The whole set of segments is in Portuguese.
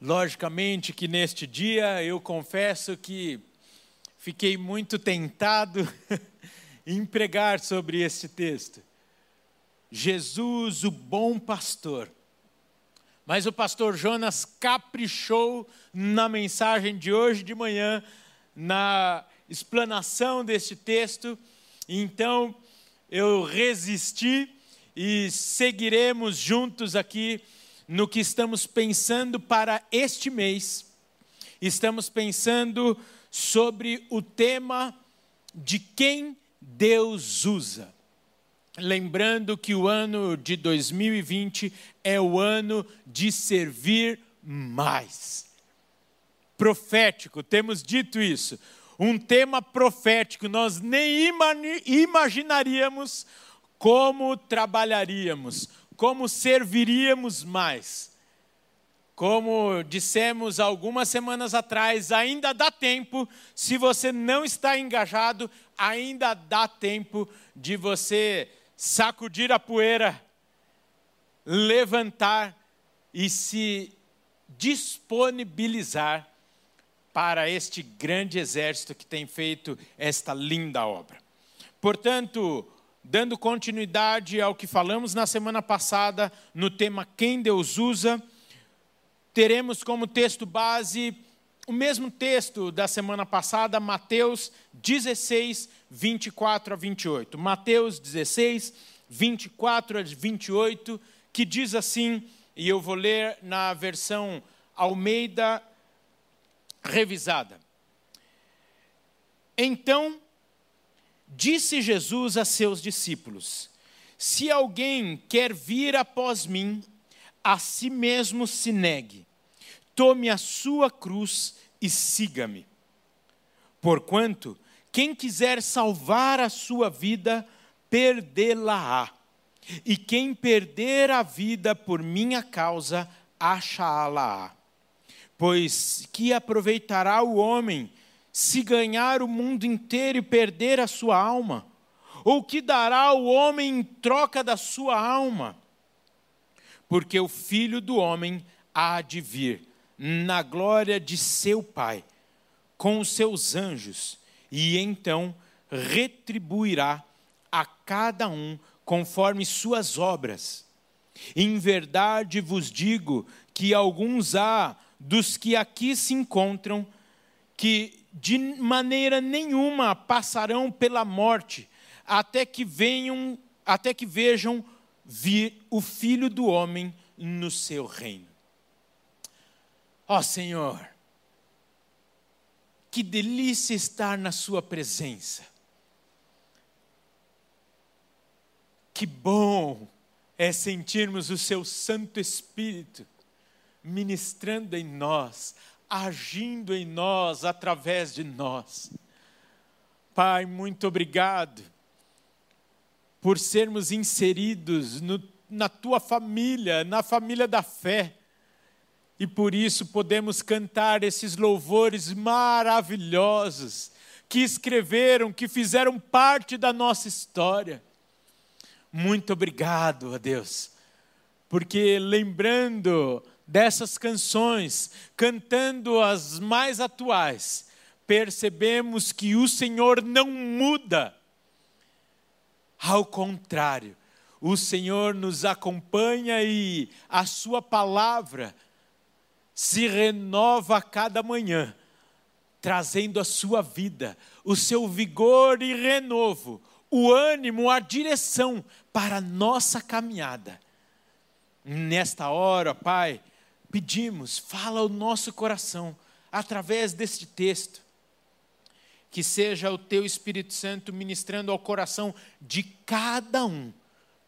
Logicamente que neste dia eu confesso que fiquei muito tentado em pregar sobre este texto. Jesus, o bom pastor. Mas o pastor Jonas caprichou na mensagem de hoje de manhã, na explanação deste texto. Então eu resisti e seguiremos juntos aqui no que estamos pensando para este mês. Estamos pensando sobre o tema de quem Deus usa. Lembrando que o ano de 2020 é o ano de servir mais. Profético, temos dito isso. Um tema profético, nós nem imaginaríamos como trabalharíamos, como serviríamos mais. Como dissemos algumas semanas atrás, ainda dá tempo, se você não está engajado, ainda dá tempo de você sacudir a poeira, levantar e se disponibilizar para este grande exército que tem feito esta linda obra. Portanto, dando continuidade ao que falamos na semana passada no tema Quem Deus usa, teremos como texto base o mesmo texto da semana passada, Mateus 16, 24 a 28. Mateus 16, 24 a 28, que diz assim, e eu vou ler na versão Almeida revisada. Então, disse Jesus a seus discípulos: Se alguém quer vir após mim, a si mesmo se negue tome a sua cruz e siga-me. Porquanto, quem quiser salvar a sua vida, perdê-la-á. E quem perder a vida por minha causa, achá-la-á. Pois que aproveitará o homem se ganhar o mundo inteiro e perder a sua alma? Ou que dará o homem em troca da sua alma? Porque o filho do homem há de vir na glória de seu Pai, com os seus anjos, e então retribuirá a cada um conforme suas obras. Em verdade vos digo que alguns há dos que aqui se encontram que de maneira nenhuma passarão pela morte até que venham, até que vejam vir o Filho do homem no seu reino. Ó oh, Senhor, que delícia estar na Sua presença. Que bom é sentirmos o Seu Santo Espírito ministrando em nós, agindo em nós, através de nós. Pai, muito obrigado por sermos inseridos no, na tua família, na família da fé e por isso podemos cantar esses louvores maravilhosos que escreveram, que fizeram parte da nossa história. Muito obrigado a Deus, porque lembrando dessas canções, cantando as mais atuais, percebemos que o Senhor não muda. Ao contrário, o Senhor nos acompanha e a Sua palavra se renova a cada manhã, trazendo a sua vida, o seu vigor e renovo, o ânimo, a direção para a nossa caminhada. Nesta hora, Pai, pedimos, fala o nosso coração através deste texto. Que seja o teu Espírito Santo ministrando ao coração de cada um.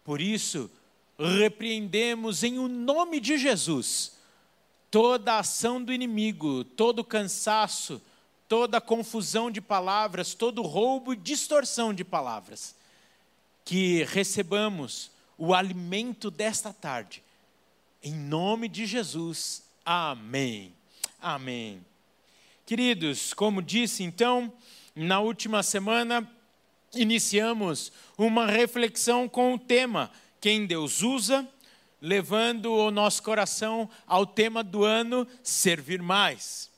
Por isso, repreendemos em o nome de Jesus toda a ação do inimigo, todo cansaço, toda confusão de palavras, todo roubo e distorção de palavras. Que recebamos o alimento desta tarde. Em nome de Jesus. Amém. Amém. Queridos, como disse então, na última semana iniciamos uma reflexão com o tema Quem Deus usa levando o nosso coração ao tema do ano, servir mais.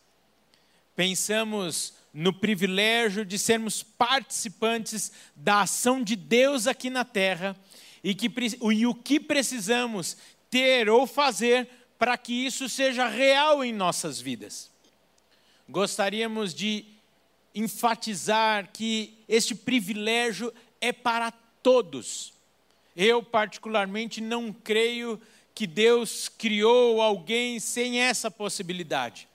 Pensamos no privilégio de sermos participantes da ação de Deus aqui na terra e, que, e o que precisamos ter ou fazer para que isso seja real em nossas vidas. Gostaríamos de enfatizar que este privilégio é para todos. Eu, particularmente, não creio que Deus criou alguém sem essa possibilidade.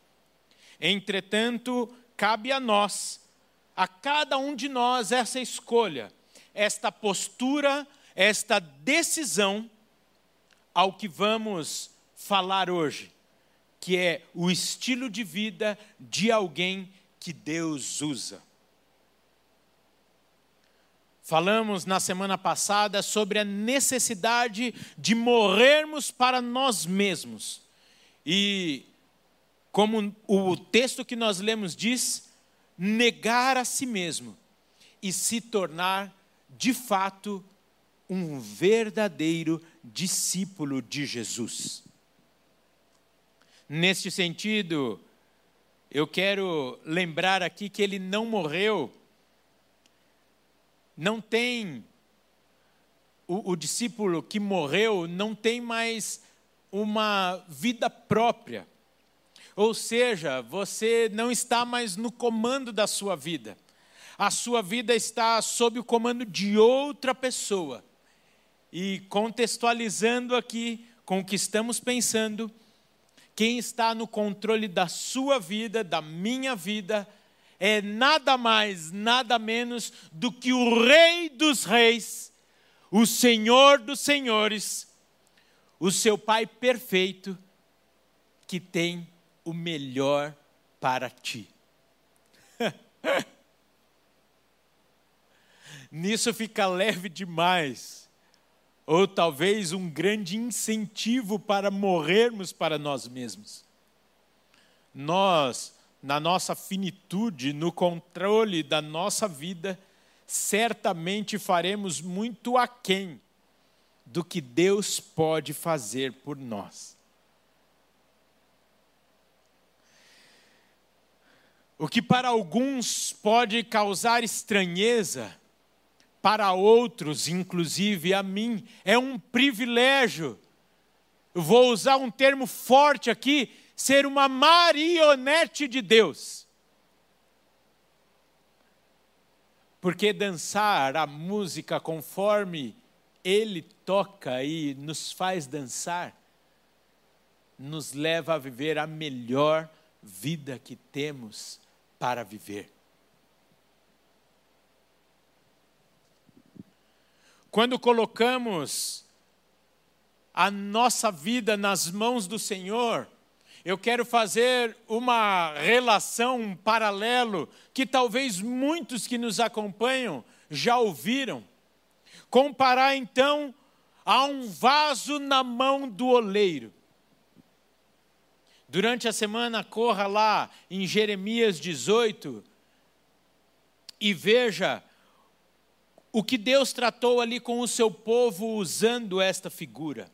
Entretanto, cabe a nós, a cada um de nós, essa escolha, esta postura, esta decisão ao que vamos falar hoje, que é o estilo de vida de alguém que Deus usa. Falamos na semana passada sobre a necessidade de morrermos para nós mesmos. E, como o texto que nós lemos diz, negar a si mesmo e se tornar, de fato, um verdadeiro discípulo de Jesus. Neste sentido, eu quero lembrar aqui que ele não morreu não tem, o, o discípulo que morreu não tem mais uma vida própria. Ou seja, você não está mais no comando da sua vida. A sua vida está sob o comando de outra pessoa. E contextualizando aqui com o que estamos pensando, quem está no controle da sua vida, da minha vida, é nada mais, nada menos do que o Rei dos Reis, o Senhor dos Senhores, o seu Pai perfeito, que tem o melhor para ti. Nisso fica leve demais, ou talvez um grande incentivo para morrermos para nós mesmos. Nós na nossa finitude, no controle da nossa vida, certamente faremos muito aquém do que Deus pode fazer por nós. O que para alguns pode causar estranheza, para outros, inclusive a mim, é um privilégio. Eu vou usar um termo forte aqui, ser uma marionete de Deus. Porque dançar a música conforme Ele toca e nos faz dançar, nos leva a viver a melhor vida que temos para viver. Quando colocamos a nossa vida nas mãos do Senhor, eu quero fazer uma relação, um paralelo, que talvez muitos que nos acompanham já ouviram. Comparar então a um vaso na mão do oleiro. Durante a semana, corra lá em Jeremias 18 e veja o que Deus tratou ali com o seu povo usando esta figura.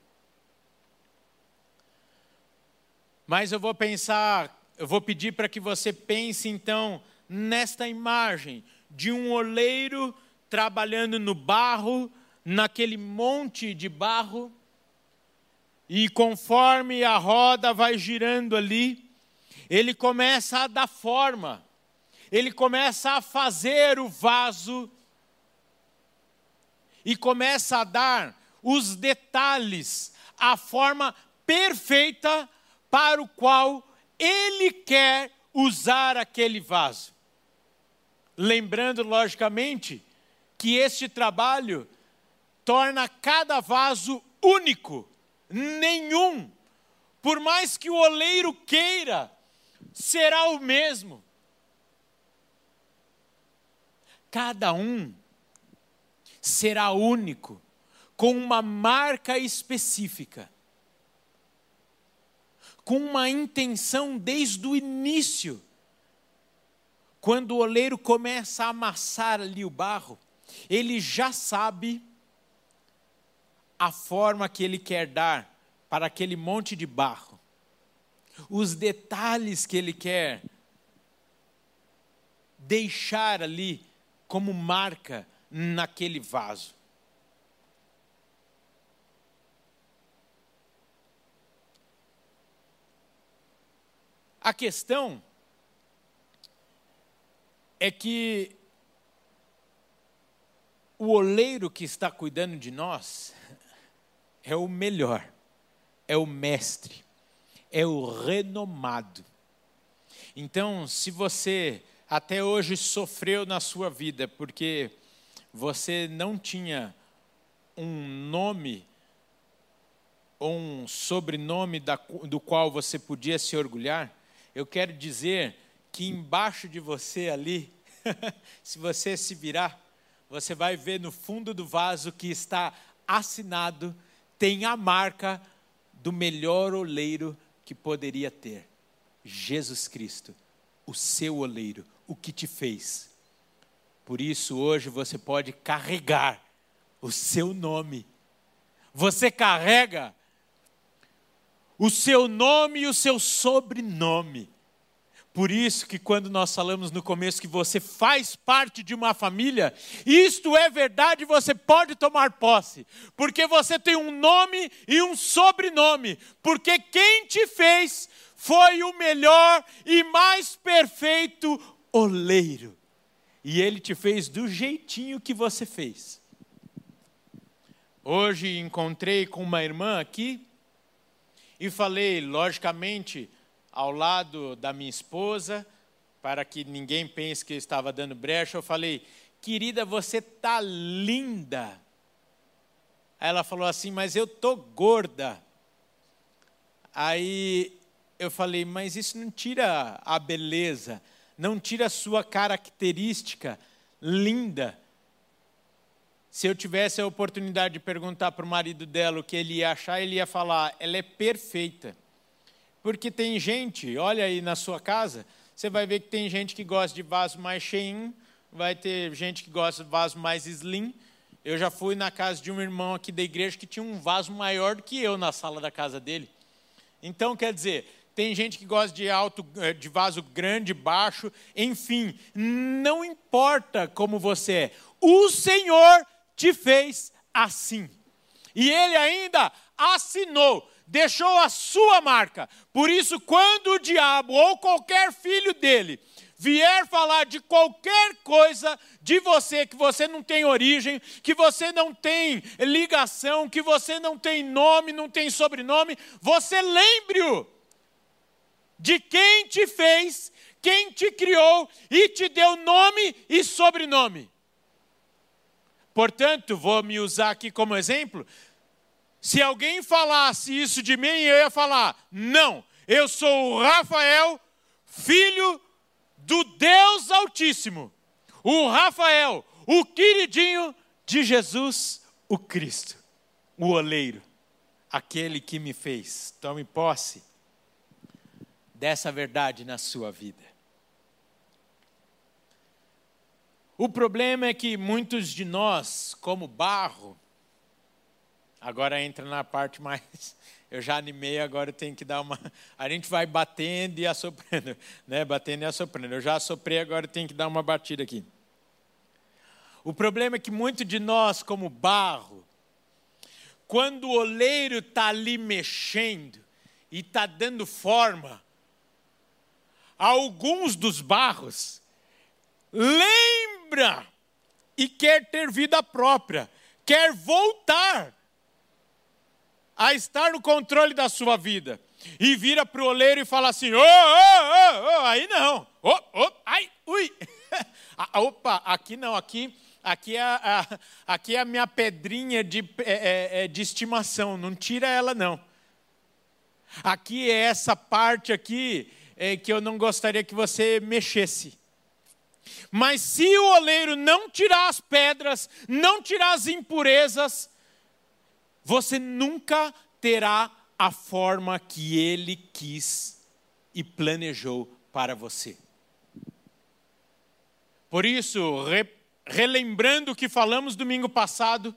Mas eu vou pensar, eu vou pedir para que você pense então nesta imagem de um oleiro trabalhando no barro, naquele monte de barro, e conforme a roda vai girando ali, ele começa a dar forma, ele começa a fazer o vaso e começa a dar os detalhes, a forma perfeita para o qual ele quer usar aquele vaso. Lembrando, logicamente, que este trabalho torna cada vaso único, nenhum, por mais que o oleiro queira, será o mesmo. Cada um será único, com uma marca específica com uma intenção desde o início. Quando o oleiro começa a amassar ali o barro, ele já sabe a forma que ele quer dar para aquele monte de barro, os detalhes que ele quer deixar ali como marca naquele vaso. A questão é que o oleiro que está cuidando de nós é o melhor, é o mestre, é o renomado. Então, se você até hoje sofreu na sua vida porque você não tinha um nome ou um sobrenome da, do qual você podia se orgulhar, eu quero dizer que embaixo de você ali, se você se virar, você vai ver no fundo do vaso que está assinado, tem a marca do melhor oleiro que poderia ter: Jesus Cristo, o seu oleiro, o que te fez. Por isso, hoje você pode carregar o seu nome. Você carrega o seu nome e o seu sobrenome. Por isso que quando nós falamos no começo que você faz parte de uma família, isto é verdade, você pode tomar posse, porque você tem um nome e um sobrenome, porque quem te fez foi o melhor e mais perfeito oleiro. E ele te fez do jeitinho que você fez. Hoje encontrei com uma irmã aqui e falei, logicamente, ao lado da minha esposa, para que ninguém pense que eu estava dando brecha, eu falei: "Querida, você tá linda". Aí ela falou assim: "Mas eu tô gorda". Aí eu falei: "Mas isso não tira a beleza, não tira a sua característica linda". Se eu tivesse a oportunidade de perguntar para o marido dela o que ele ia achar, ele ia falar: ela é perfeita. Porque tem gente, olha aí na sua casa, você vai ver que tem gente que gosta de vaso mais cheinho, vai ter gente que gosta de vaso mais slim. Eu já fui na casa de um irmão aqui da igreja que tinha um vaso maior do que eu na sala da casa dele. Então, quer dizer, tem gente que gosta de alto, eh, de vaso grande, baixo, enfim, não importa como você é. O Senhor te fez assim. E ele ainda assinou deixou a sua marca. Por isso, quando o diabo ou qualquer filho dele vier falar de qualquer coisa de você que você não tem origem, que você não tem ligação, que você não tem nome, não tem sobrenome, você lembre-o de quem te fez, quem te criou e te deu nome e sobrenome. Portanto, vou me usar aqui como exemplo. Se alguém falasse isso de mim, eu ia falar: não, eu sou o Rafael, filho do Deus Altíssimo. O Rafael, o queridinho de Jesus, o Cristo, o oleiro, aquele que me fez. Tome posse dessa verdade na sua vida. O problema é que muitos de nós, como barro, Agora entra na parte mais. Eu já animei, agora tenho que dar uma. A gente vai batendo e assoprando, né? Batendo e assoprando. Eu já assoprei, agora tenho que dar uma batida aqui. O problema é que muito de nós, como barro, quando o oleiro está ali mexendo e está dando forma, alguns dos barros lembra e quer ter vida própria, quer voltar a estar no controle da sua vida. E vira para o oleiro e fala assim: ô, ô, ô, ô, aí não, ô, ô, ai, ui. Ah, opa, aqui não, aqui, aqui, é a, aqui é a minha pedrinha de, é, é, é, de estimação, não tira ela não. Aqui é essa parte aqui é, que eu não gostaria que você mexesse. Mas se o oleiro não tirar as pedras, não tirar as impurezas, você nunca terá a forma que ele quis e planejou para você. Por isso, re, relembrando o que falamos domingo passado,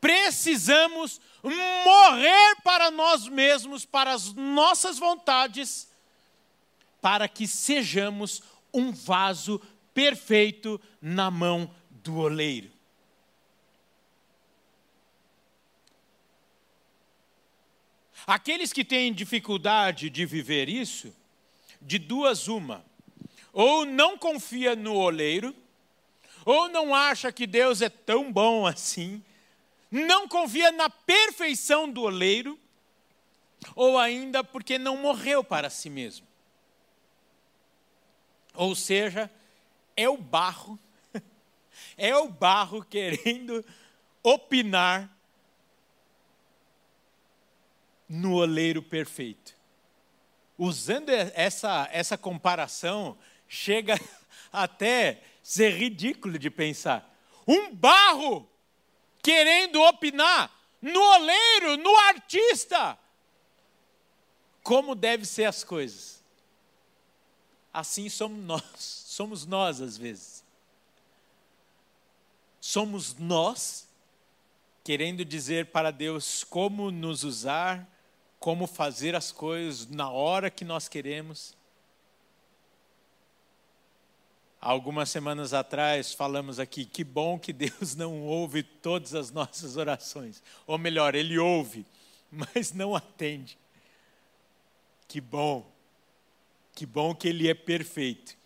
precisamos morrer para nós mesmos, para as nossas vontades, para que sejamos um vaso perfeito na mão do oleiro. Aqueles que têm dificuldade de viver isso, de duas uma, ou não confia no oleiro, ou não acha que Deus é tão bom assim, não confia na perfeição do oleiro, ou ainda porque não morreu para si mesmo. Ou seja, é o barro, é o barro querendo opinar no oleiro perfeito. Usando essa, essa comparação, chega até ser ridículo de pensar. Um barro querendo opinar no oleiro, no artista. Como devem ser as coisas. Assim somos nós, somos nós às vezes. Somos nós querendo dizer para Deus como nos usar, como fazer as coisas na hora que nós queremos. Algumas semanas atrás falamos aqui que bom que Deus não ouve todas as nossas orações. Ou melhor, Ele ouve, mas não atende. Que bom, que bom que Ele é perfeito.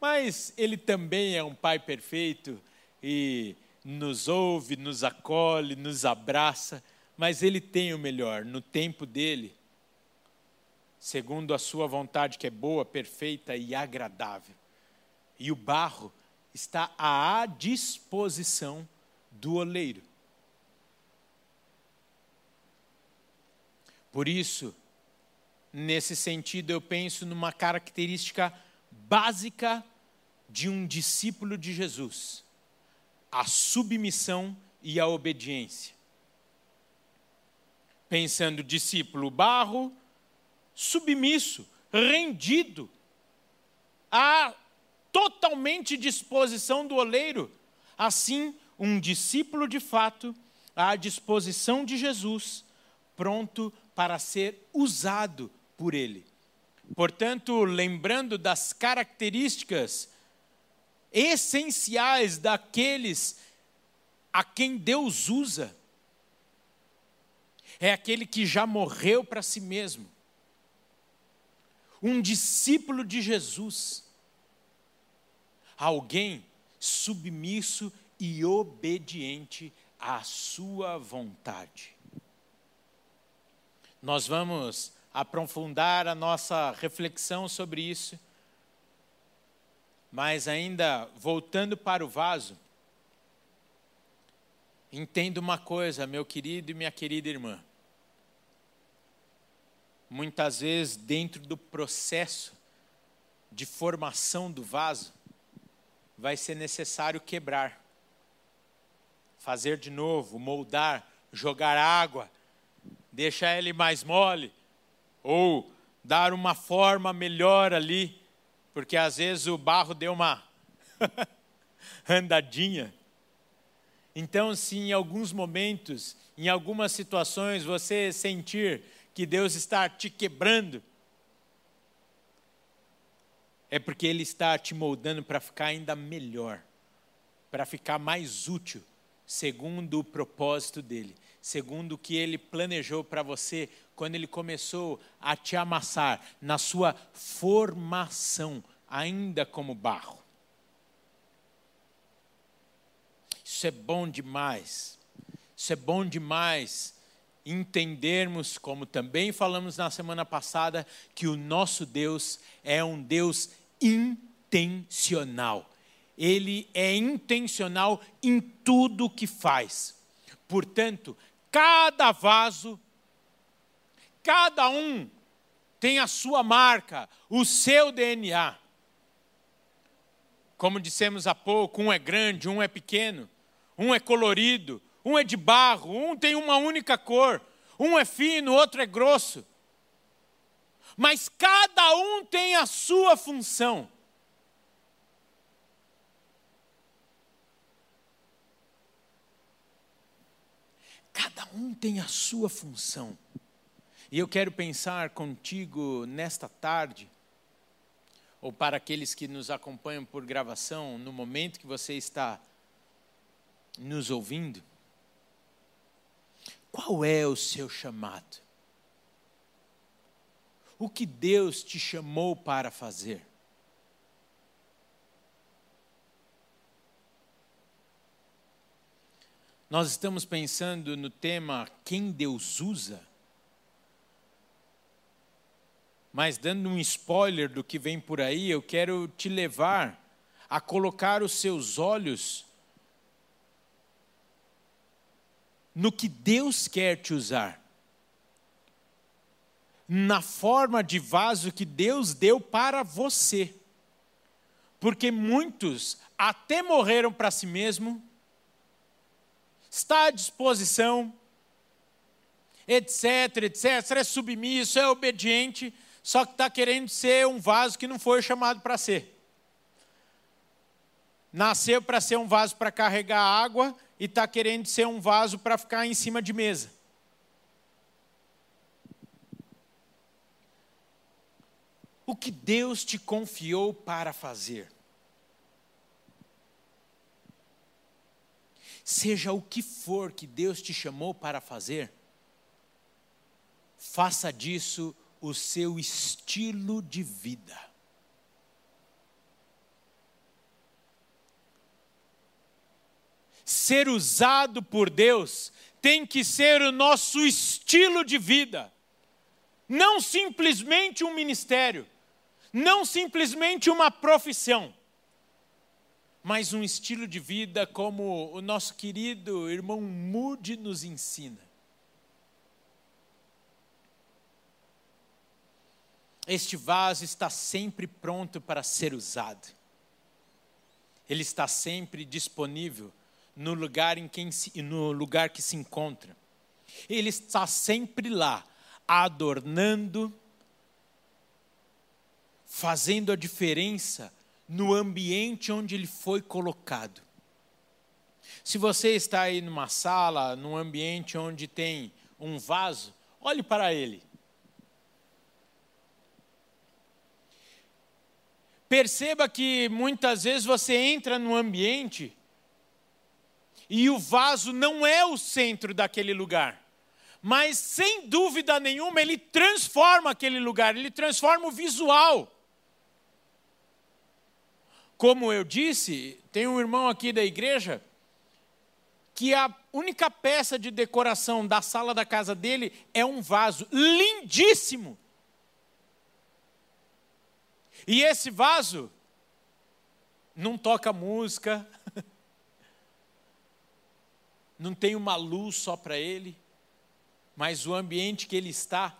Mas Ele também é um Pai perfeito e nos ouve, nos acolhe, nos abraça, mas Ele tem o melhor no tempo dele, segundo a Sua vontade que é boa, perfeita e agradável e o barro está à disposição do oleiro. Por isso, nesse sentido, eu penso numa característica básica de um discípulo de Jesus: a submissão e a obediência. Pensando discípulo barro, submisso, rendido a totalmente disposição do oleiro. Assim, um discípulo de fato, à disposição de Jesus, pronto para ser usado por ele. Portanto, lembrando das características essenciais daqueles a quem Deus usa, é aquele que já morreu para si mesmo. Um discípulo de Jesus alguém submisso e obediente à sua vontade. Nós vamos aprofundar a nossa reflexão sobre isso, mas ainda voltando para o vaso, entenda uma coisa, meu querido e minha querida irmã. Muitas vezes, dentro do processo de formação do vaso, vai ser necessário quebrar, fazer de novo, moldar, jogar água, deixar ele mais mole, ou dar uma forma melhor ali, porque às vezes o barro deu uma andadinha. Então, se em alguns momentos, em algumas situações, você sentir que Deus está te quebrando, é porque Ele está te moldando para ficar ainda melhor, para ficar mais útil, segundo o propósito dele, segundo o que Ele planejou para você quando Ele começou a te amassar na sua formação, ainda como barro. Isso é bom demais. Isso é bom demais entendermos, como também falamos na semana passada, que o nosso Deus é um Deus intencional. Ele é intencional em tudo que faz. Portanto, cada vaso, cada um tem a sua marca, o seu DNA. Como dissemos há pouco, um é grande, um é pequeno, um é colorido, um é de barro, um tem uma única cor, um é fino, outro é grosso mas cada um tem a sua função. um tem a sua função. E eu quero pensar contigo nesta tarde, ou para aqueles que nos acompanham por gravação, no momento que você está nos ouvindo, qual é o seu chamado? O que Deus te chamou para fazer? Nós estamos pensando no tema quem Deus usa. Mas dando um spoiler do que vem por aí, eu quero te levar a colocar os seus olhos no que Deus quer te usar. Na forma de vaso que Deus deu para você. Porque muitos até morreram para si mesmo, está à disposição, etc, etc, é submisso, é obediente, só que está querendo ser um vaso que não foi chamado para ser. Nasceu para ser um vaso para carregar água e está querendo ser um vaso para ficar em cima de mesa. O que Deus te confiou para fazer? Seja o que for que Deus te chamou para fazer, faça disso o seu estilo de vida. Ser usado por Deus tem que ser o nosso estilo de vida, não simplesmente um ministério, não simplesmente uma profissão mas um estilo de vida como o nosso querido irmão Moody nos ensina. Este vaso está sempre pronto para ser usado. Ele está sempre disponível no lugar em quem se, no lugar que se encontra. Ele está sempre lá, adornando, fazendo a diferença no ambiente onde ele foi colocado. Se você está aí numa sala, num ambiente onde tem um vaso, olhe para ele. Perceba que muitas vezes você entra num ambiente e o vaso não é o centro daquele lugar. Mas, sem dúvida nenhuma, ele transforma aquele lugar, ele transforma o visual. Como eu disse, tem um irmão aqui da igreja que a única peça de decoração da sala da casa dele é um vaso lindíssimo. E esse vaso não toca música, não tem uma luz só para ele, mas o ambiente que ele está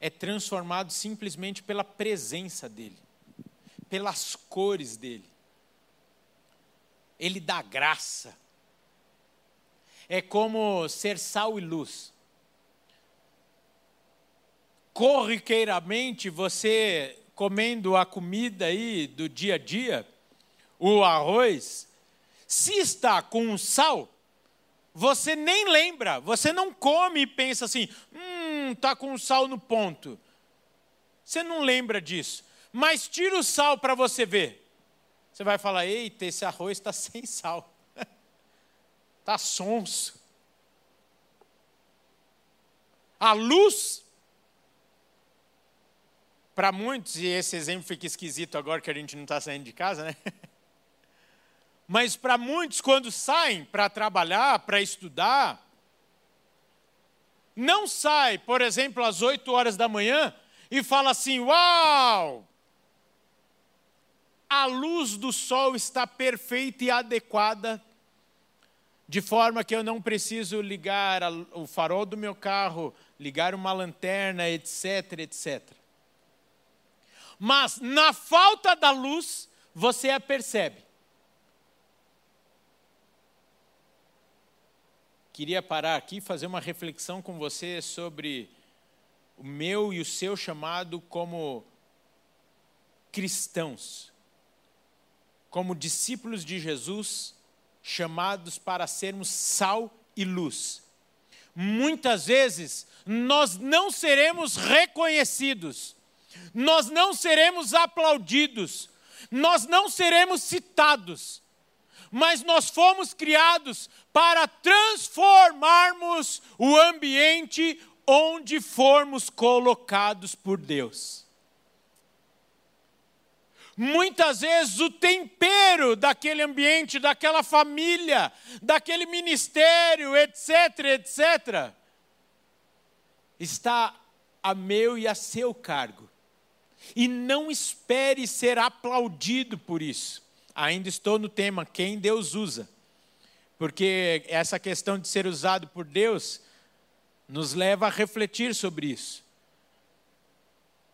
é transformado simplesmente pela presença dele pelas cores dele. Ele dá graça. É como ser sal e luz. Corriqueiramente, você comendo a comida aí do dia a dia, o arroz, se está com sal, você nem lembra, você não come e pensa assim, hum, está com sal no ponto. Você não lembra disso mas tira o sal para você ver. Você vai falar: eita, esse arroz está sem sal, está sonso. A luz, para muitos, e esse exemplo fica esquisito agora que a gente não está saindo de casa, né? Mas para muitos, quando saem para trabalhar, para estudar, não sai, por exemplo, às 8 horas da manhã e fala assim: Uau! a luz do sol está perfeita e adequada, de forma que eu não preciso ligar o farol do meu carro, ligar uma lanterna, etc, etc. Mas na falta da luz, você a percebe. Queria parar aqui e fazer uma reflexão com você sobre o meu e o seu chamado como cristãos como discípulos de Jesus, chamados para sermos sal e luz. muitas vezes nós não seremos reconhecidos, nós não seremos aplaudidos, nós não seremos citados, mas nós fomos criados para transformarmos o ambiente onde formos colocados por Deus. Muitas vezes o tempero daquele ambiente, daquela família, daquele ministério, etc, etc, está a meu e a seu cargo. E não espere ser aplaudido por isso. Ainda estou no tema quem Deus usa. Porque essa questão de ser usado por Deus nos leva a refletir sobre isso.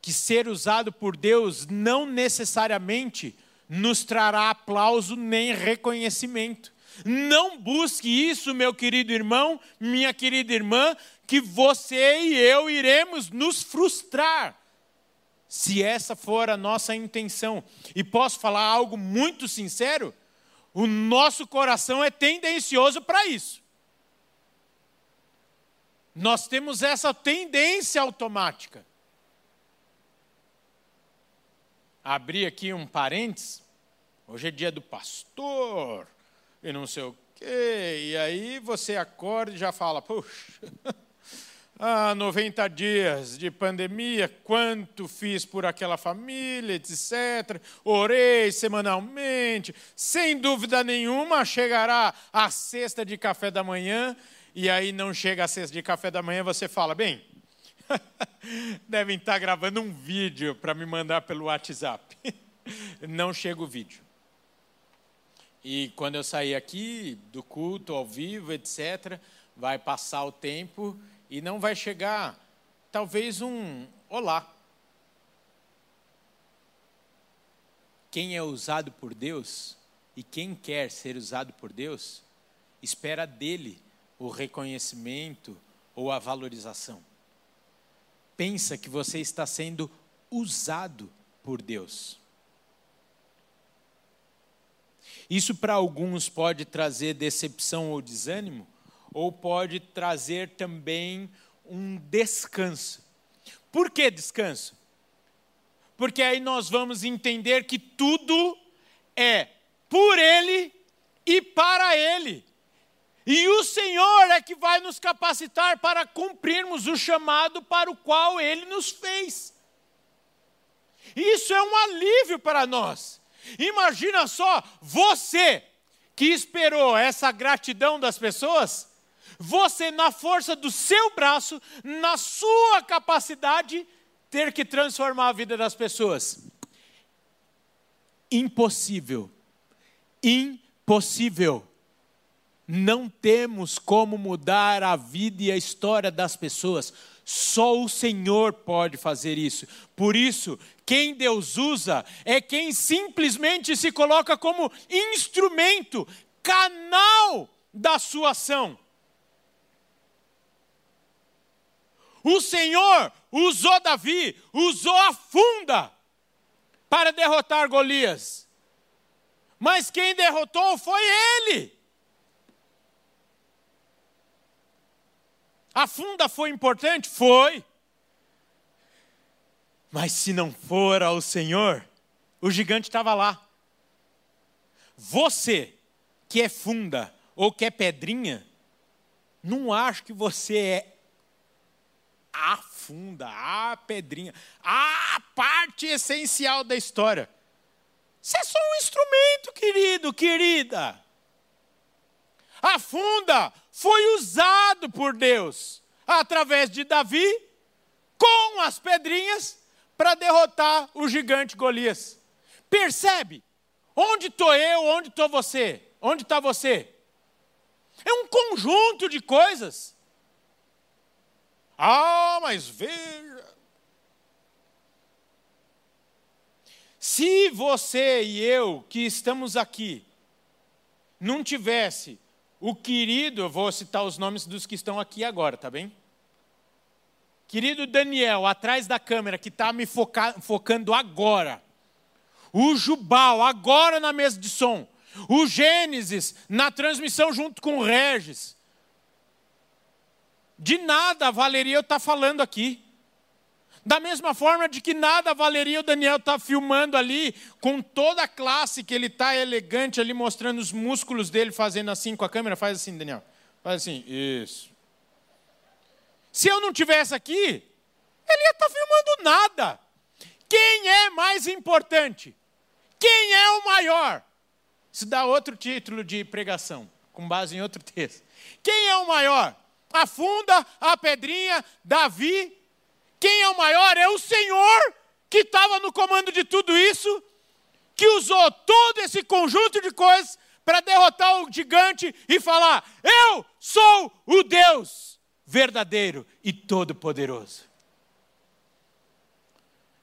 Que ser usado por Deus não necessariamente nos trará aplauso nem reconhecimento. Não busque isso, meu querido irmão, minha querida irmã, que você e eu iremos nos frustrar se essa for a nossa intenção. E posso falar algo muito sincero? O nosso coração é tendencioso para isso. Nós temos essa tendência automática. Abri aqui um parênteses. Hoje é dia do pastor e não sei o quê. E aí você acorda e já fala: puxa, ah, 90 dias de pandemia, quanto fiz por aquela família, etc. Orei semanalmente. Sem dúvida nenhuma chegará a sexta de café da manhã e aí não chega a sexta de café da manhã, você fala, bem, devem estar gravando um vídeo para me mandar pelo WhatsApp. não chega o vídeo. E quando eu sair aqui do culto ao vivo, etc., vai passar o tempo e não vai chegar talvez um olá. Quem é usado por Deus e quem quer ser usado por Deus, espera dele o reconhecimento ou a valorização. Pensa que você está sendo usado por Deus. Isso para alguns pode trazer decepção ou desânimo, ou pode trazer também um descanso. Por que descanso? Porque aí nós vamos entender que tudo é por Ele e para Ele. E o Senhor é que vai nos capacitar para cumprirmos o chamado para o qual Ele nos fez. Isso é um alívio para nós. Imagina só, você que esperou essa gratidão das pessoas, você, na força do seu braço, na sua capacidade, ter que transformar a vida das pessoas. Impossível. Impossível não temos como mudar a vida e a história das pessoas. Só o Senhor pode fazer isso. Por isso, quem Deus usa é quem simplesmente se coloca como instrumento, canal da sua ação. O Senhor usou Davi, usou a funda para derrotar Golias. Mas quem derrotou foi ele. A funda foi importante? Foi. Mas se não for ao Senhor, o gigante estava lá. Você, que é funda ou que é pedrinha, não acho que você é a funda, a pedrinha, a parte essencial da história. Você é só um instrumento, querido, querida. A funda foi usado por Deus através de Davi com as pedrinhas para derrotar o gigante Golias. Percebe? Onde estou eu, onde estou você? Onde está você? É um conjunto de coisas. Ah, mas veja. Se você e eu que estamos aqui não tivesse o querido, eu vou citar os nomes dos que estão aqui agora, tá bem? Querido Daniel, atrás da câmera, que está me foca, focando agora. O Jubal, agora na mesa de som. O Gênesis, na transmissão junto com o Regis. De nada valeria eu estar tá falando aqui. Da mesma forma de que nada valeria o Daniel estar tá filmando ali, com toda a classe que ele está elegante ali, mostrando os músculos dele, fazendo assim com a câmera. Faz assim, Daniel. Faz assim, isso. Se eu não tivesse aqui, ele ia estar tá filmando nada. Quem é mais importante? Quem é o maior? Isso dá outro título de pregação, com base em outro texto. Quem é o maior? Afunda a pedrinha, Davi. Quem é o maior? É o Senhor que estava no comando de tudo isso, que usou todo esse conjunto de coisas para derrotar o gigante e falar: Eu sou o Deus verdadeiro e todo-poderoso.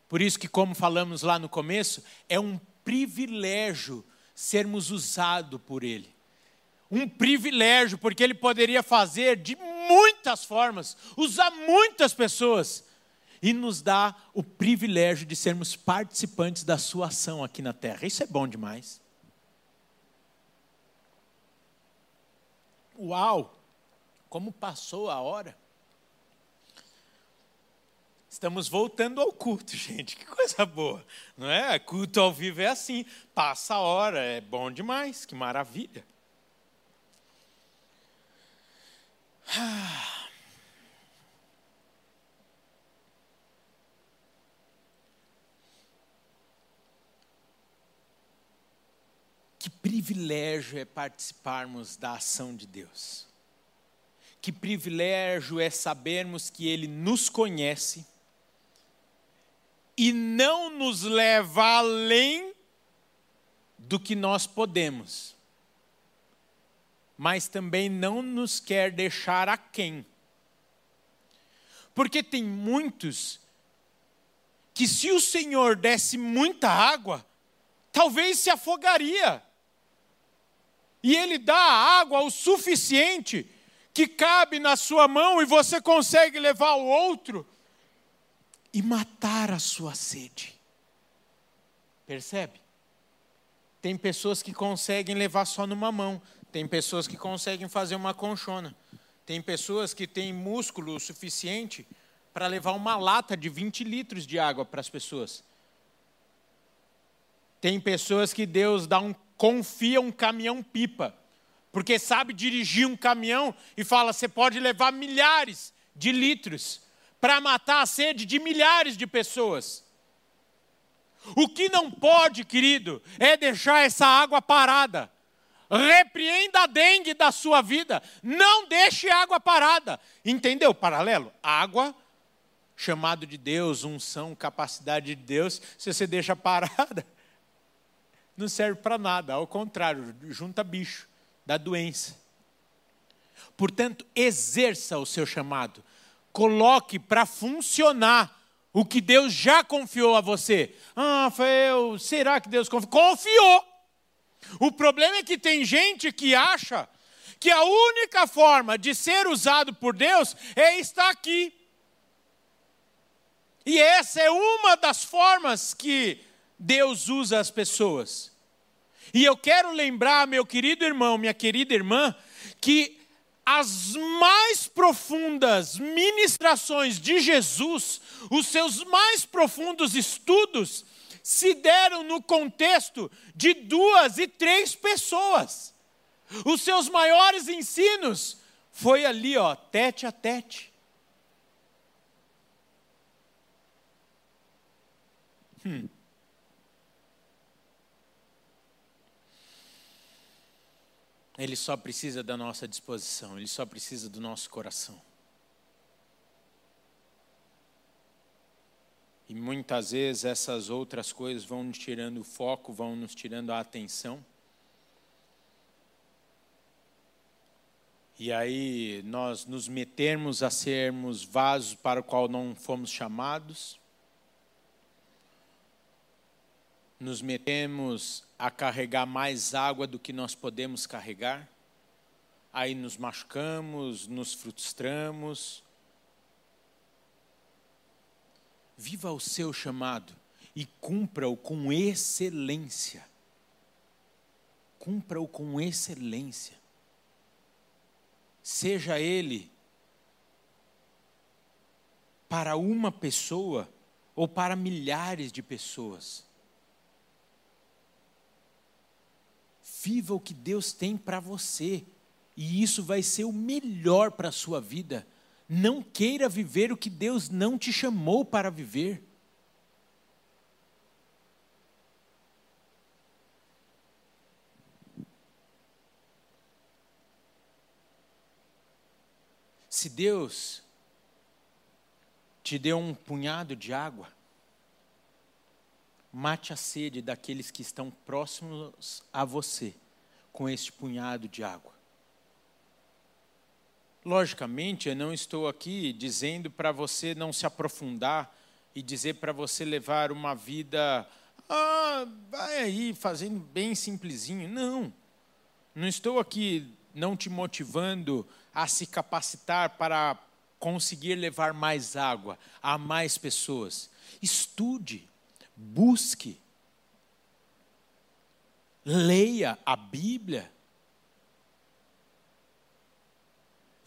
Por isso que, como falamos lá no começo, é um privilégio sermos usados por Ele. Um privilégio, porque Ele poderia fazer de muitas formas, usar muitas pessoas, e nos dá o privilégio de sermos participantes da Sua ação aqui na terra. Isso é bom demais. Uau! Como passou a hora? Estamos voltando ao culto, gente. Que coisa boa, não é? Culto ao vivo é assim. Passa a hora, é bom demais. Que maravilha. Que privilégio é participarmos da ação de Deus. Que privilégio é sabermos que Ele nos conhece e não nos leva além do que nós podemos, mas também não nos quer deixar aquém. Porque tem muitos que, se o Senhor desse muita água, talvez se afogaria. E Ele dá água o suficiente que cabe na sua mão e você consegue levar o outro e matar a sua sede. Percebe? Tem pessoas que conseguem levar só numa mão, tem pessoas que conseguem fazer uma conchona, tem pessoas que têm músculo suficiente para levar uma lata de 20 litros de água para as pessoas. Tem pessoas que Deus dá um confia um caminhão pipa, porque sabe dirigir um caminhão e fala: você pode levar milhares de litros para matar a sede de milhares de pessoas. O que não pode, querido, é deixar essa água parada. Repreenda a dengue da sua vida. Não deixe água parada. Entendeu? Paralelo. Água, chamado de Deus, unção, capacidade de Deus. Se você deixa parada, não serve para nada. Ao contrário, junta bicho, dá doença. Portanto, exerça o seu chamado coloque para funcionar o que Deus já confiou a você. Ah, Rafael, será que Deus confiou? Confiou. O problema é que tem gente que acha que a única forma de ser usado por Deus é estar aqui. E essa é uma das formas que Deus usa as pessoas. E eu quero lembrar, meu querido irmão, minha querida irmã, que as mais profundas ministrações de Jesus, os seus mais profundos estudos, se deram no contexto de duas e três pessoas. Os seus maiores ensinos foi ali, ó, tete a tete. Hum. Ele só precisa da nossa disposição, ele só precisa do nosso coração. E muitas vezes essas outras coisas vão nos tirando o foco, vão nos tirando a atenção. E aí nós nos metermos a sermos vasos para o qual não fomos chamados. nos metemos a carregar mais água do que nós podemos carregar, aí nos machucamos, nos frustramos. Viva o seu chamado e cumpra-o com excelência. Cumpra-o com excelência. Seja ele para uma pessoa ou para milhares de pessoas. Viva o que Deus tem para você, e isso vai ser o melhor para a sua vida. Não queira viver o que Deus não te chamou para viver. Se Deus te deu um punhado de água, mate a sede daqueles que estão próximos a você com este punhado de água. Logicamente, eu não estou aqui dizendo para você não se aprofundar e dizer para você levar uma vida, ah, vai aí fazendo bem simplesinho. Não. Não estou aqui não te motivando a se capacitar para conseguir levar mais água a mais pessoas. Estude, busque, leia a Bíblia.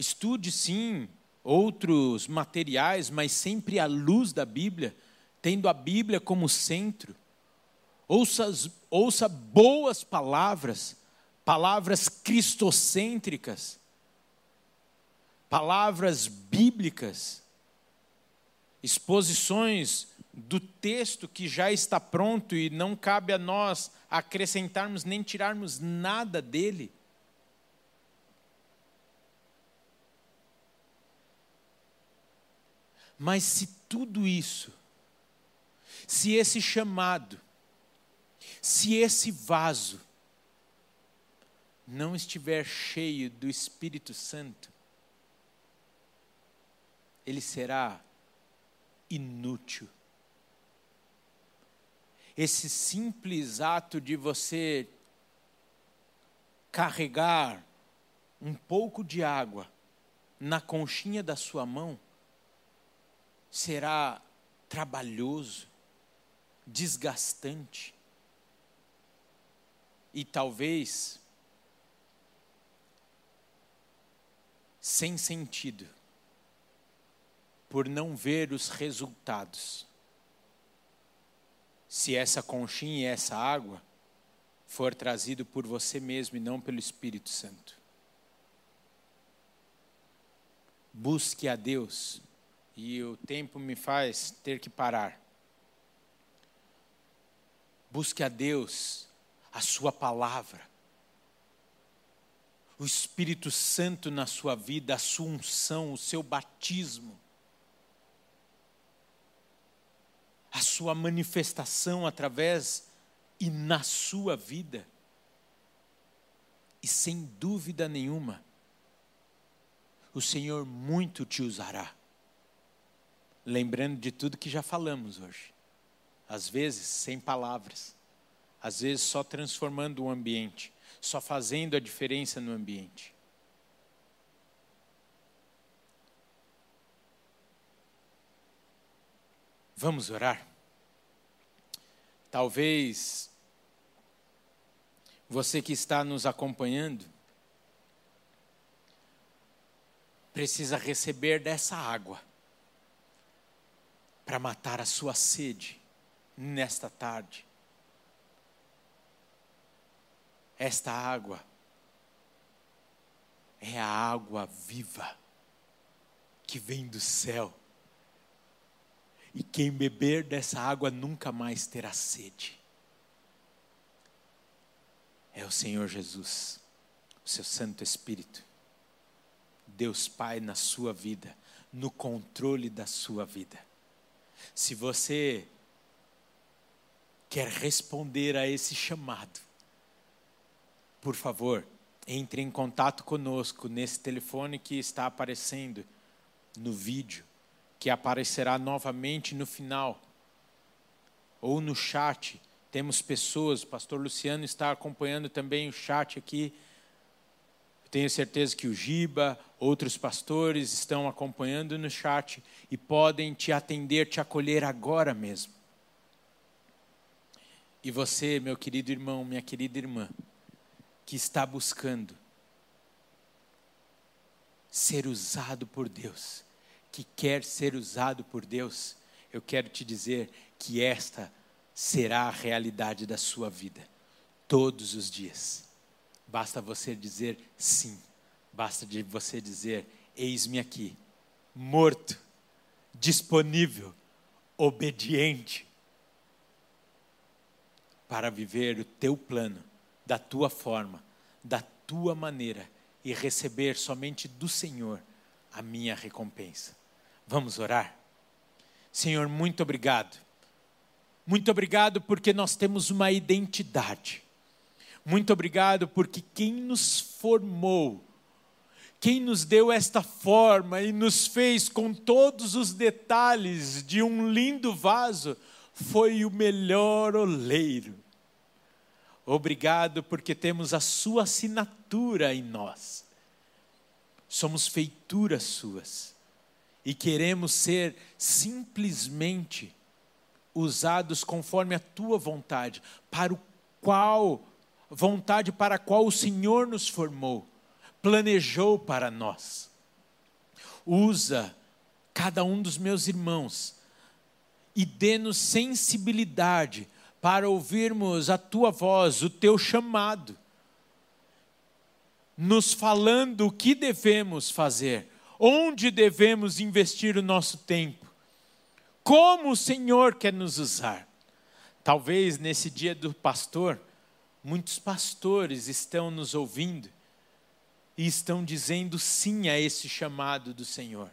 Estude sim outros materiais, mas sempre à luz da Bíblia, tendo a Bíblia como centro. Ouça, ouça boas palavras, palavras cristocêntricas palavras bíblicas, exposições do texto que já está pronto e não cabe a nós acrescentarmos nem tirarmos nada dele. Mas se tudo isso, se esse chamado, se esse vaso não estiver cheio do Espírito Santo, ele será inútil. Esse simples ato de você carregar um pouco de água na conchinha da sua mão será trabalhoso, desgastante e talvez sem sentido por não ver os resultados. Se essa conchinha e essa água for trazido por você mesmo e não pelo Espírito Santo. Busque a Deus, e o tempo me faz ter que parar. Busque a Deus, a Sua palavra, o Espírito Santo na sua vida, a sua unção, o seu batismo. a sua manifestação através e na sua vida. E sem dúvida nenhuma, o Senhor muito te usará. Lembrando de tudo que já falamos hoje. Às vezes sem palavras, às vezes só transformando o ambiente, só fazendo a diferença no ambiente. Vamos orar? Talvez você que está nos acompanhando precisa receber dessa água para matar a sua sede nesta tarde. Esta água é a água viva que vem do céu e quem beber dessa água nunca mais terá sede. É o Senhor Jesus, o seu Santo Espírito, Deus Pai na sua vida, no controle da sua vida. Se você quer responder a esse chamado, por favor, entre em contato conosco nesse telefone que está aparecendo no vídeo que aparecerá novamente no final. Ou no chat, temos pessoas, o pastor Luciano está acompanhando também o chat aqui. Tenho certeza que o Giba, outros pastores estão acompanhando no chat e podem te atender, te acolher agora mesmo. E você, meu querido irmão, minha querida irmã, que está buscando ser usado por Deus, que quer ser usado por Deus, eu quero te dizer que esta será a realidade da sua vida, todos os dias. Basta você dizer sim, basta de você dizer: Eis-me aqui, morto, disponível, obediente, para viver o teu plano, da tua forma, da tua maneira e receber somente do Senhor a minha recompensa. Vamos orar? Senhor, muito obrigado. Muito obrigado porque nós temos uma identidade. Muito obrigado porque quem nos formou, quem nos deu esta forma e nos fez com todos os detalhes de um lindo vaso, foi o melhor oleiro. Obrigado porque temos a Sua assinatura em nós. Somos feituras Suas e queremos ser simplesmente usados conforme a tua vontade, para o qual vontade para a qual o Senhor nos formou, planejou para nós. Usa cada um dos meus irmãos e dê-nos sensibilidade para ouvirmos a tua voz, o teu chamado, nos falando o que devemos fazer, onde devemos investir o nosso tempo, como o Senhor quer nos usar. Talvez nesse dia do pastor, muitos pastores estão nos ouvindo e estão dizendo sim a esse chamado do Senhor.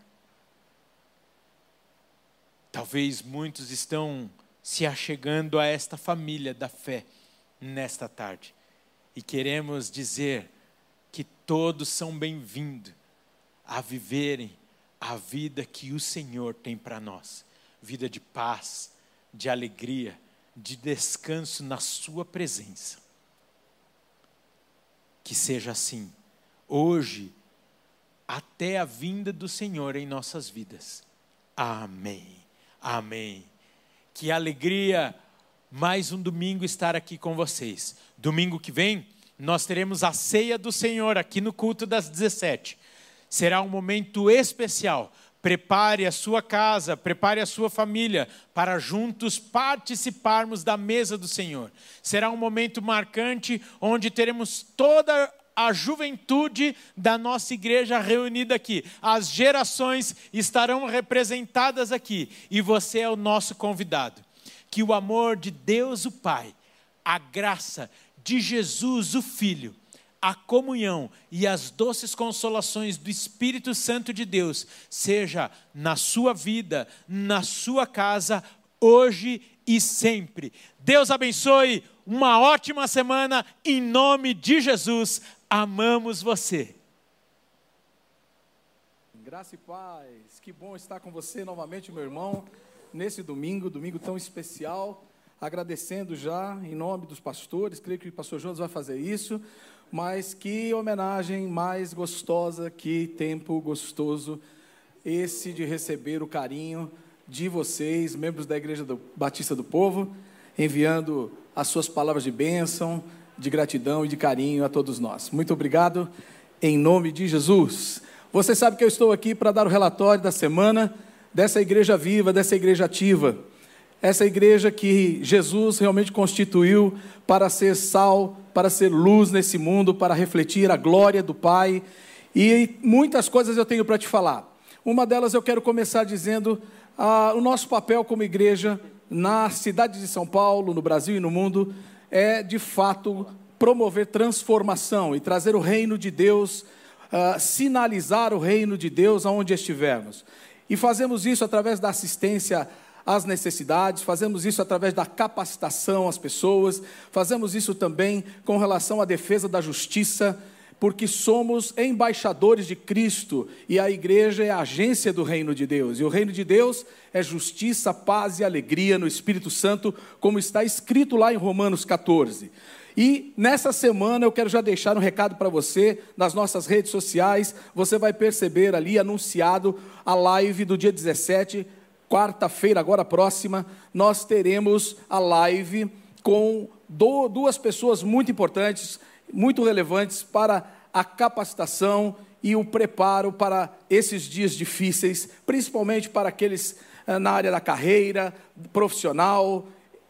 Talvez muitos estão se achegando a esta família da fé nesta tarde. E queremos dizer que todos são bem-vindos a viverem a vida que o Senhor tem para nós vida de paz, de alegria, de descanso na Sua presença. Que seja assim, hoje, até a vinda do Senhor em nossas vidas. Amém. Amém. Que alegria mais um domingo estar aqui com vocês. Domingo que vem, nós teremos a ceia do Senhor aqui no culto das 17. Será um momento especial. Prepare a sua casa, prepare a sua família para juntos participarmos da mesa do Senhor. Será um momento marcante onde teremos toda a juventude da nossa igreja reunida aqui. As gerações estarão representadas aqui e você é o nosso convidado. Que o amor de Deus, o Pai, a graça de Jesus, o Filho, a comunhão e as doces consolações do Espírito Santo de Deus seja na sua vida, na sua casa, hoje e sempre. Deus abençoe, uma ótima semana em nome de Jesus amamos você. Graça e paz, que bom estar com você novamente, meu irmão, nesse domingo, domingo tão especial. Agradecendo já em nome dos pastores, creio que o pastor Jonas vai fazer isso, mas que homenagem mais gostosa, que tempo gostoso esse de receber o carinho de vocês, membros da Igreja do Batista do Povo, enviando as suas palavras de bênção, de gratidão e de carinho a todos nós. Muito obrigado, em nome de Jesus. Você sabe que eu estou aqui para dar o relatório da semana dessa igreja viva, dessa igreja ativa. Essa igreja que Jesus realmente constituiu para ser sal, para ser luz nesse mundo, para refletir a glória do Pai. E muitas coisas eu tenho para te falar. Uma delas eu quero começar dizendo ah, o nosso papel como igreja na cidade de São Paulo, no Brasil e no mundo, é, de fato, promover transformação e trazer o reino de Deus, uh, sinalizar o reino de Deus aonde estivermos. E fazemos isso através da assistência às necessidades, fazemos isso através da capacitação às pessoas, fazemos isso também com relação à defesa da justiça, porque somos embaixadores de Cristo e a igreja é a agência do reino de Deus. E o reino de Deus é justiça, paz e alegria no Espírito Santo, como está escrito lá em Romanos 14. E nessa semana eu quero já deixar um recado para você nas nossas redes sociais. Você vai perceber ali anunciado a live do dia 17, quarta-feira, agora próxima, nós teremos a live com duas pessoas muito importantes muito relevantes para a capacitação e o preparo para esses dias difíceis, principalmente para aqueles eh, na área da carreira profissional,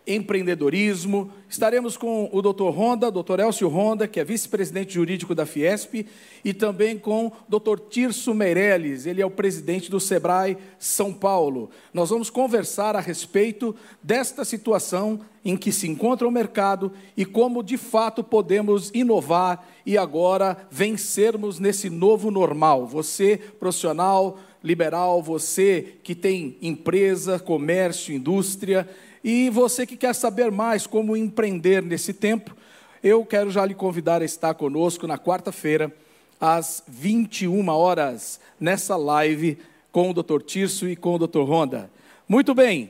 empreendedorismo. Estaremos com o Dr. Honda, Dr. Elcio Honda, que é vice-presidente jurídico da Fiesp, e também com o Dr. Tirso Meirelles, ele é o presidente do Sebrae São Paulo. Nós vamos conversar a respeito desta situação em que se encontra o mercado e como de fato podemos inovar e agora vencermos nesse novo normal. Você, profissional, liberal, você que tem empresa, comércio, indústria, e você que quer saber mais como empreender nesse tempo, eu quero já lhe convidar a estar conosco na quarta-feira, às 21 horas, nessa live com o Dr. Tirso e com o Dr. Honda. Muito bem,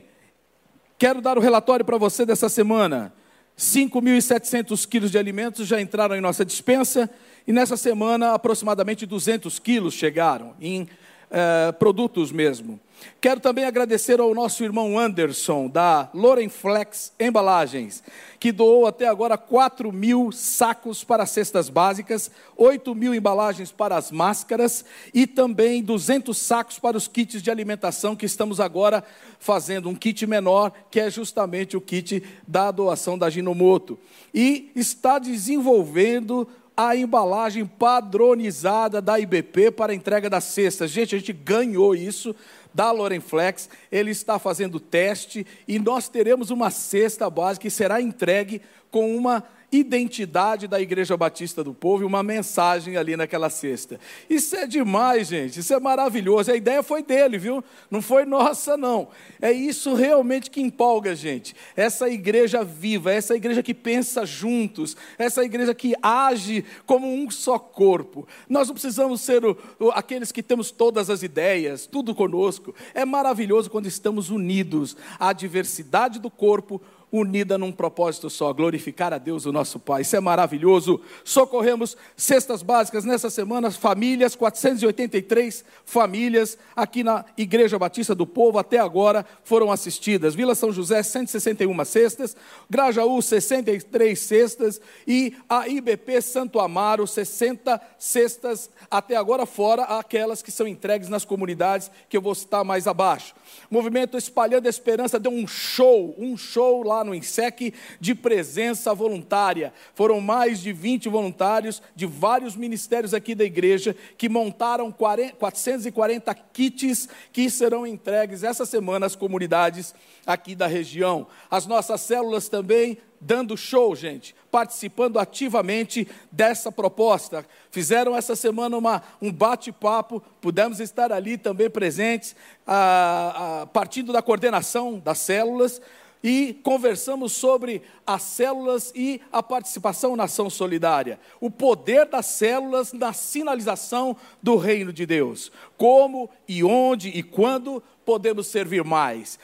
quero dar o relatório para você dessa semana. 5.700 quilos de alimentos já entraram em nossa dispensa e nessa semana aproximadamente 200 quilos chegaram em eh, produtos mesmo. Quero também agradecer ao nosso irmão Anderson, da Lorenflex Embalagens, que doou até agora 4 mil sacos para cestas básicas, 8 mil embalagens para as máscaras e também 200 sacos para os kits de alimentação, que estamos agora fazendo um kit menor, que é justamente o kit da doação da Ginomoto. E está desenvolvendo a embalagem padronizada da IBP para entrega das cestas. Gente, a gente ganhou isso da Lorenflex, ele está fazendo teste e nós teremos uma cesta básica que será entregue com uma identidade da Igreja Batista do Povo e uma mensagem ali naquela cesta. Isso é demais, gente, isso é maravilhoso. A ideia foi dele, viu? Não foi nossa, não. É isso realmente que empolga, gente. Essa igreja viva, essa igreja que pensa juntos, essa igreja que age como um só corpo. Nós não precisamos ser o, o, aqueles que temos todas as ideias, tudo conosco. É maravilhoso quando estamos unidos. A diversidade do corpo unida num propósito só, glorificar a Deus, o nosso Pai. Isso é maravilhoso. Socorremos cestas básicas nessa semana, famílias, 483 famílias aqui na Igreja Batista do Povo até agora foram assistidas. Vila São José, 161 cestas, Grajaú, 63 cestas e a IBP Santo Amaro, 60 cestas até agora, fora aquelas que são entregues nas comunidades que eu vou citar mais abaixo. Movimento Espalhando Esperança deu um show, um show lá no INSEC de presença voluntária. Foram mais de 20 voluntários de vários ministérios aqui da igreja que montaram 40, 440 kits que serão entregues essa semana às comunidades aqui da região. As nossas células também dando show, gente, participando ativamente dessa proposta. Fizeram essa semana uma, um bate-papo, pudemos estar ali também presentes, a, a, partindo da coordenação das células, e conversamos sobre as células e a participação na ação solidária. O poder das células na sinalização do reino de Deus. Como e onde e quando podemos servir mais.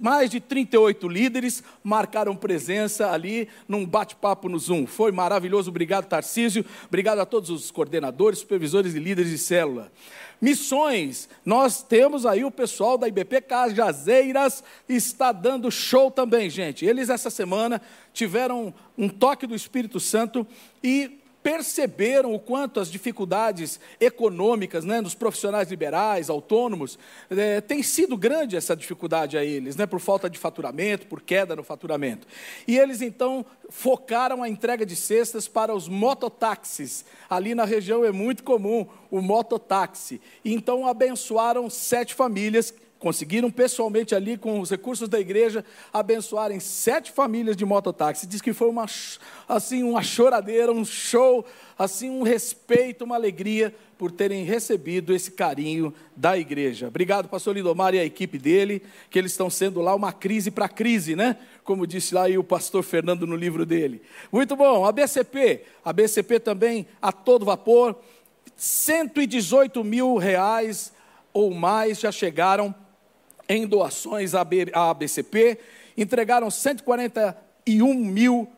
mais de 38 líderes marcaram presença ali num bate-papo no Zoom. Foi maravilhoso. Obrigado, Tarcísio. Obrigado a todos os coordenadores, supervisores e líderes de célula. Missões, nós temos aí o pessoal da IBP Cajazeiras, está dando show também, gente. Eles essa semana tiveram um toque do Espírito Santo e perceberam o quanto as dificuldades econômicas né, dos profissionais liberais, autônomos, é, tem sido grande essa dificuldade a eles, né, por falta de faturamento, por queda no faturamento. E eles então focaram a entrega de cestas para os mototáxis. Ali na região é muito comum o mototáxi. Então abençoaram sete famílias conseguiram pessoalmente ali, com os recursos da igreja, abençoarem sete famílias de mototáxi. Diz que foi uma, assim, uma choradeira, um show, assim, um respeito, uma alegria por terem recebido esse carinho da igreja. Obrigado, pastor Lindomar e a equipe dele, que eles estão sendo lá uma crise para crise, né? Como disse lá o pastor Fernando no livro dele. Muito bom, a BCP, a BCP também a todo vapor, 118 mil reais ou mais já chegaram em doações à ABCP, entregaram 141 mil,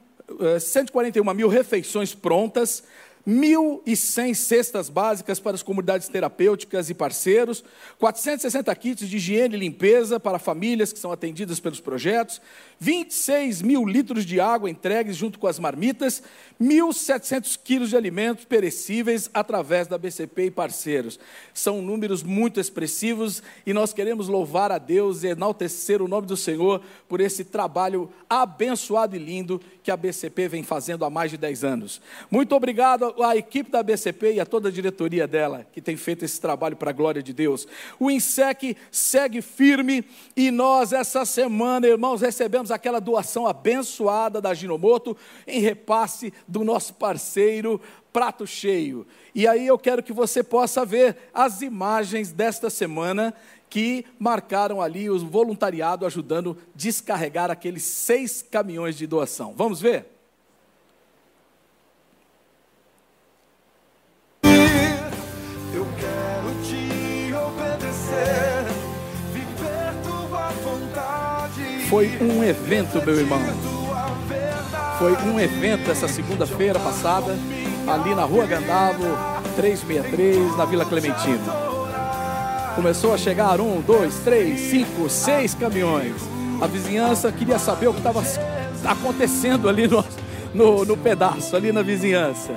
141 eh, mil refeições prontas, 1.100 cestas básicas para as comunidades terapêuticas e parceiros, 460 kits de higiene e limpeza para famílias que são atendidas pelos projetos, 26 mil litros de água entregues junto com as marmitas, 1.700 quilos de alimentos perecíveis através da BCP e parceiros. São números muito expressivos e nós queremos louvar a Deus e enaltecer o nome do Senhor por esse trabalho abençoado e lindo que a BCP vem fazendo há mais de 10 anos. Muito obrigado à equipe da BCP e a toda a diretoria dela que tem feito esse trabalho para a glória de Deus. O INSEC segue firme e nós, essa semana, irmãos, recebemos aquela doação abençoada da Ginomoto em repasse do nosso parceiro Prato Cheio. E aí eu quero que você possa ver as imagens desta semana que marcaram ali o voluntariado ajudando a descarregar aqueles seis caminhões de doação. Vamos ver? Foi um evento, meu irmão. Foi um evento essa segunda-feira passada, ali na Rua Gandavo, 363, na Vila Clementina. Começou a chegar um, dois, três, cinco, seis caminhões. A vizinhança queria saber o que estava acontecendo ali no, no, no pedaço, ali na vizinhança.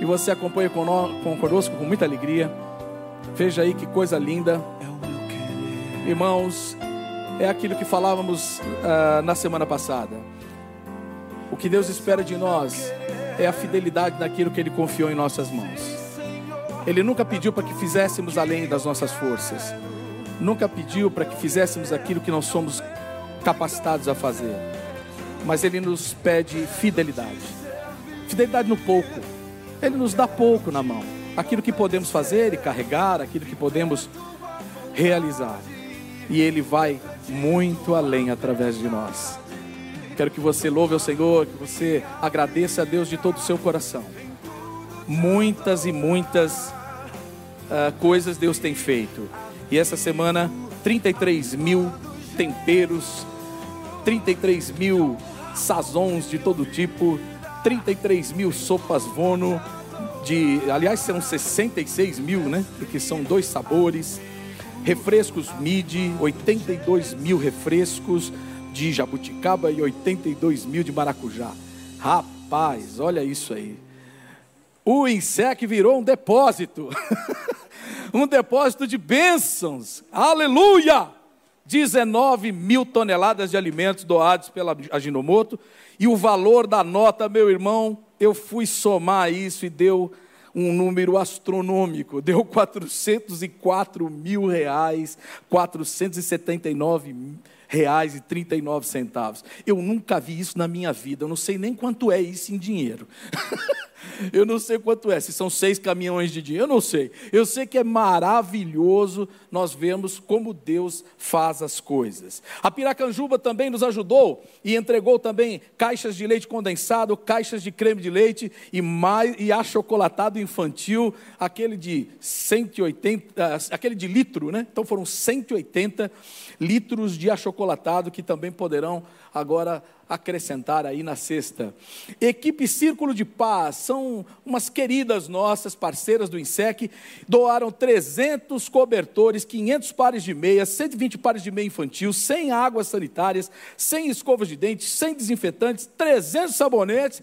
E você acompanha cono- com- conosco com muita alegria. Veja aí que coisa linda. Irmãos, é aquilo que falávamos ah, na semana passada. O que Deus espera de nós é a fidelidade naquilo que Ele confiou em nossas mãos. Ele nunca pediu para que fizéssemos além das nossas forças. Nunca pediu para que fizéssemos aquilo que não somos capacitados a fazer. Mas Ele nos pede fidelidade. Fidelidade no pouco. Ele nos dá pouco na mão. Aquilo que podemos fazer e carregar, aquilo que podemos realizar. E Ele vai muito além através de nós. Quero que você louve ao Senhor, que você agradeça a Deus de todo o seu coração. Muitas e muitas ah, coisas Deus tem feito. E essa semana, 33 mil temperos, 33 mil sazons de todo tipo, 33 mil sopas vono, de, aliás, serão 66 mil, né? Porque são dois sabores. Refrescos MIDI, 82 mil refrescos de jabuticaba e 82 mil de maracujá. Rapaz, olha isso aí. O INSEC virou um depósito. um depósito de bênçãos. Aleluia! 19 mil toneladas de alimentos doados pela Aginomoto. E o valor da nota, meu irmão, eu fui somar isso e deu um número astronômico. Deu 404 mil reais, 479 reais e 39 centavos. Eu nunca vi isso na minha vida. Eu não sei nem quanto é isso em dinheiro. Eu não sei quanto é, se são seis caminhões de dinheiro, eu não sei. Eu sei que é maravilhoso nós vemos como Deus faz as coisas. A Piracanjuba também nos ajudou e entregou também caixas de leite condensado, caixas de creme de leite e, mais, e achocolatado infantil, aquele de 180, aquele de litro, né? Então foram 180 litros de achocolatado que também poderão agora acrescentar aí na sexta. Equipe Círculo de Paz, são umas queridas nossas, parceiras do INSEC, doaram 300 cobertores, 500 pares de meias, 120 pares de meia infantil, 100 águas sanitárias, 100 escovas de dente, 100 desinfetantes, 300 sabonetes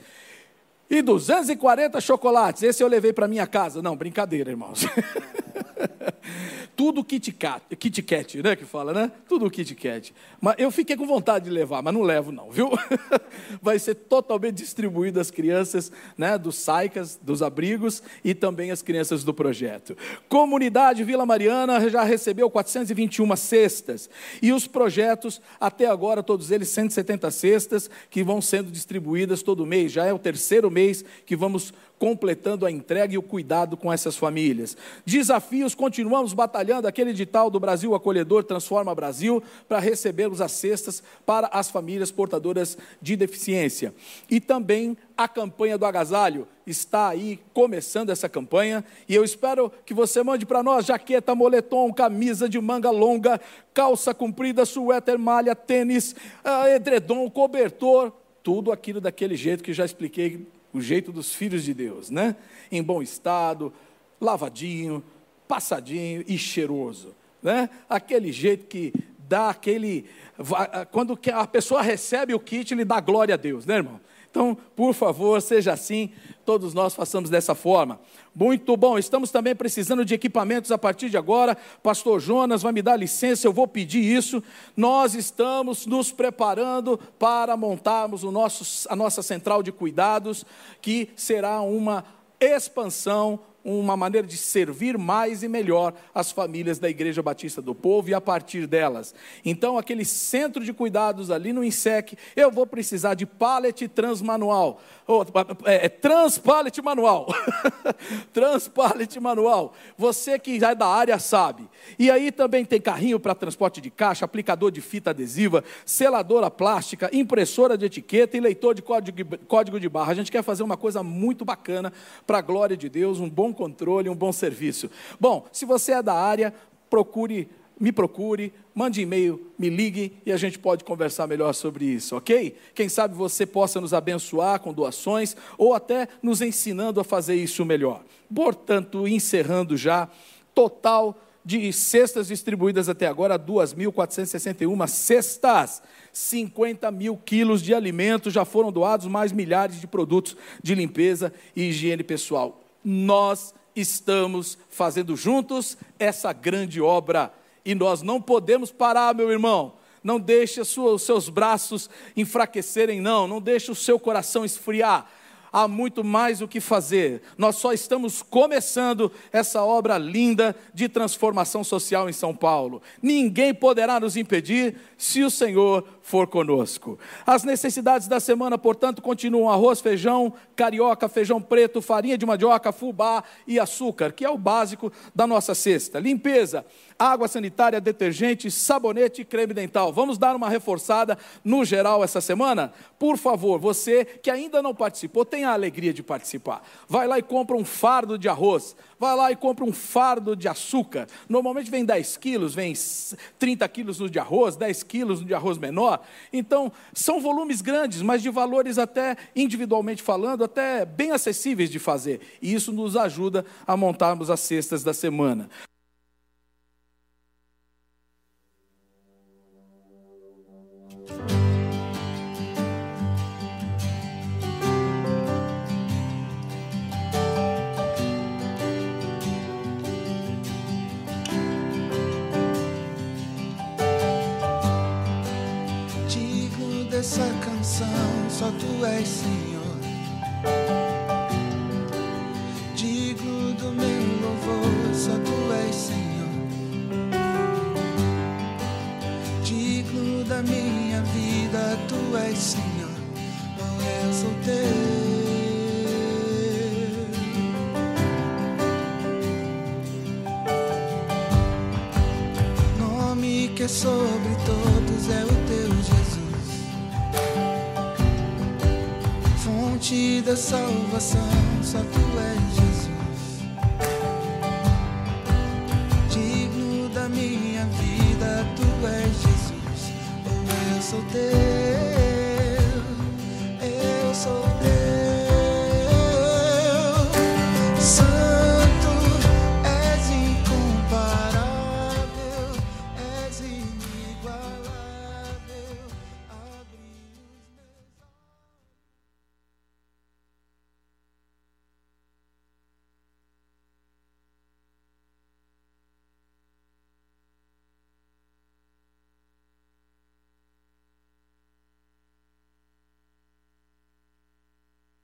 e 240 chocolates. Esse eu levei para minha casa. Não, brincadeira, irmãos. Tudo Kit Kat, Kit Kat, né, que fala, né? Tudo Kit Kat. Mas eu fiquei com vontade de levar, mas não levo não, viu? Vai ser totalmente distribuído às crianças, né, dos SAICAS, dos abrigos e também às crianças do projeto. Comunidade Vila Mariana já recebeu 421 cestas e os projetos até agora todos eles 170 cestas que vão sendo distribuídas todo mês. Já é o terceiro mês que vamos completando a entrega e o cuidado com essas famílias. Desafios, continuamos batalhando aquele edital do Brasil Acolhedor Transforma Brasil para recebermos as cestas para as famílias portadoras de deficiência. E também a campanha do agasalho está aí começando essa campanha e eu espero que você mande para nós jaqueta, moletom, camisa de manga longa, calça comprida, suéter, malha, tênis, ah, edredom, cobertor, tudo aquilo daquele jeito que já expliquei o jeito dos filhos de Deus, né? Em bom estado, lavadinho, passadinho e cheiroso, né? Aquele jeito que dá aquele quando a pessoa recebe o kit, ele dá glória a Deus, né, irmão? Então, por favor, seja assim, todos nós façamos dessa forma. Muito bom, estamos também precisando de equipamentos a partir de agora. Pastor Jonas vai me dar licença, eu vou pedir isso. Nós estamos nos preparando para montarmos o nosso, a nossa central de cuidados, que será uma expansão uma maneira de servir mais e melhor as famílias da Igreja Batista do Povo e a partir delas. Então, aquele centro de cuidados ali no INSEC, eu vou precisar de pallet transmanual, ou, é, é transpallet manual. transpallet manual. Você que já é da área sabe. E aí também tem carrinho para transporte de caixa, aplicador de fita adesiva, seladora plástica, impressora de etiqueta e leitor de código, código de barra. A gente quer fazer uma coisa muito bacana para a glória de Deus, um bom controle, um bom serviço. Bom, se você é da área, procure, me procure, mande e-mail, me ligue e a gente pode conversar melhor sobre isso, ok? Quem sabe você possa nos abençoar com doações ou até nos ensinando a fazer isso melhor. Portanto, encerrando já, total de cestas distribuídas até agora, 2.461 cestas. 50 mil quilos de alimentos já foram doados, mais milhares de produtos de limpeza e higiene pessoal nós estamos fazendo juntos essa grande obra. E nós não podemos parar, meu irmão. Não deixe os seus braços enfraquecerem, não. Não deixe o seu coração esfriar há muito mais o que fazer. Nós só estamos começando essa obra linda de transformação social em São Paulo. Ninguém poderá nos impedir se o Senhor for conosco. As necessidades da semana, portanto, continuam: arroz, feijão, carioca, feijão preto, farinha de mandioca, fubá e açúcar, que é o básico da nossa cesta. Limpeza, água sanitária, detergente, sabonete e creme dental. Vamos dar uma reforçada no geral essa semana? Por favor, você que ainda não participou, tenha a alegria de participar. Vai lá e compra um fardo de arroz, vai lá e compra um fardo de açúcar. Normalmente vem 10 quilos, vem 30 quilos no de arroz, 10 quilos no de arroz menor. Então, são volumes grandes, mas de valores até individualmente falando, até bem acessíveis de fazer. E isso nos ajuda a montarmos as cestas da semana. Dessa canção, só tu és Senhor. Digno do meu louvor, só tu és Senhor. Digno da minha vida, tu és Senhor. Oh, eu sou teu. Nome que é sobre todos é o não te salvação, só tu és Jesus. Digno da minha vida, tu és Jesus. Oh, eu sou teu, eu sou teu.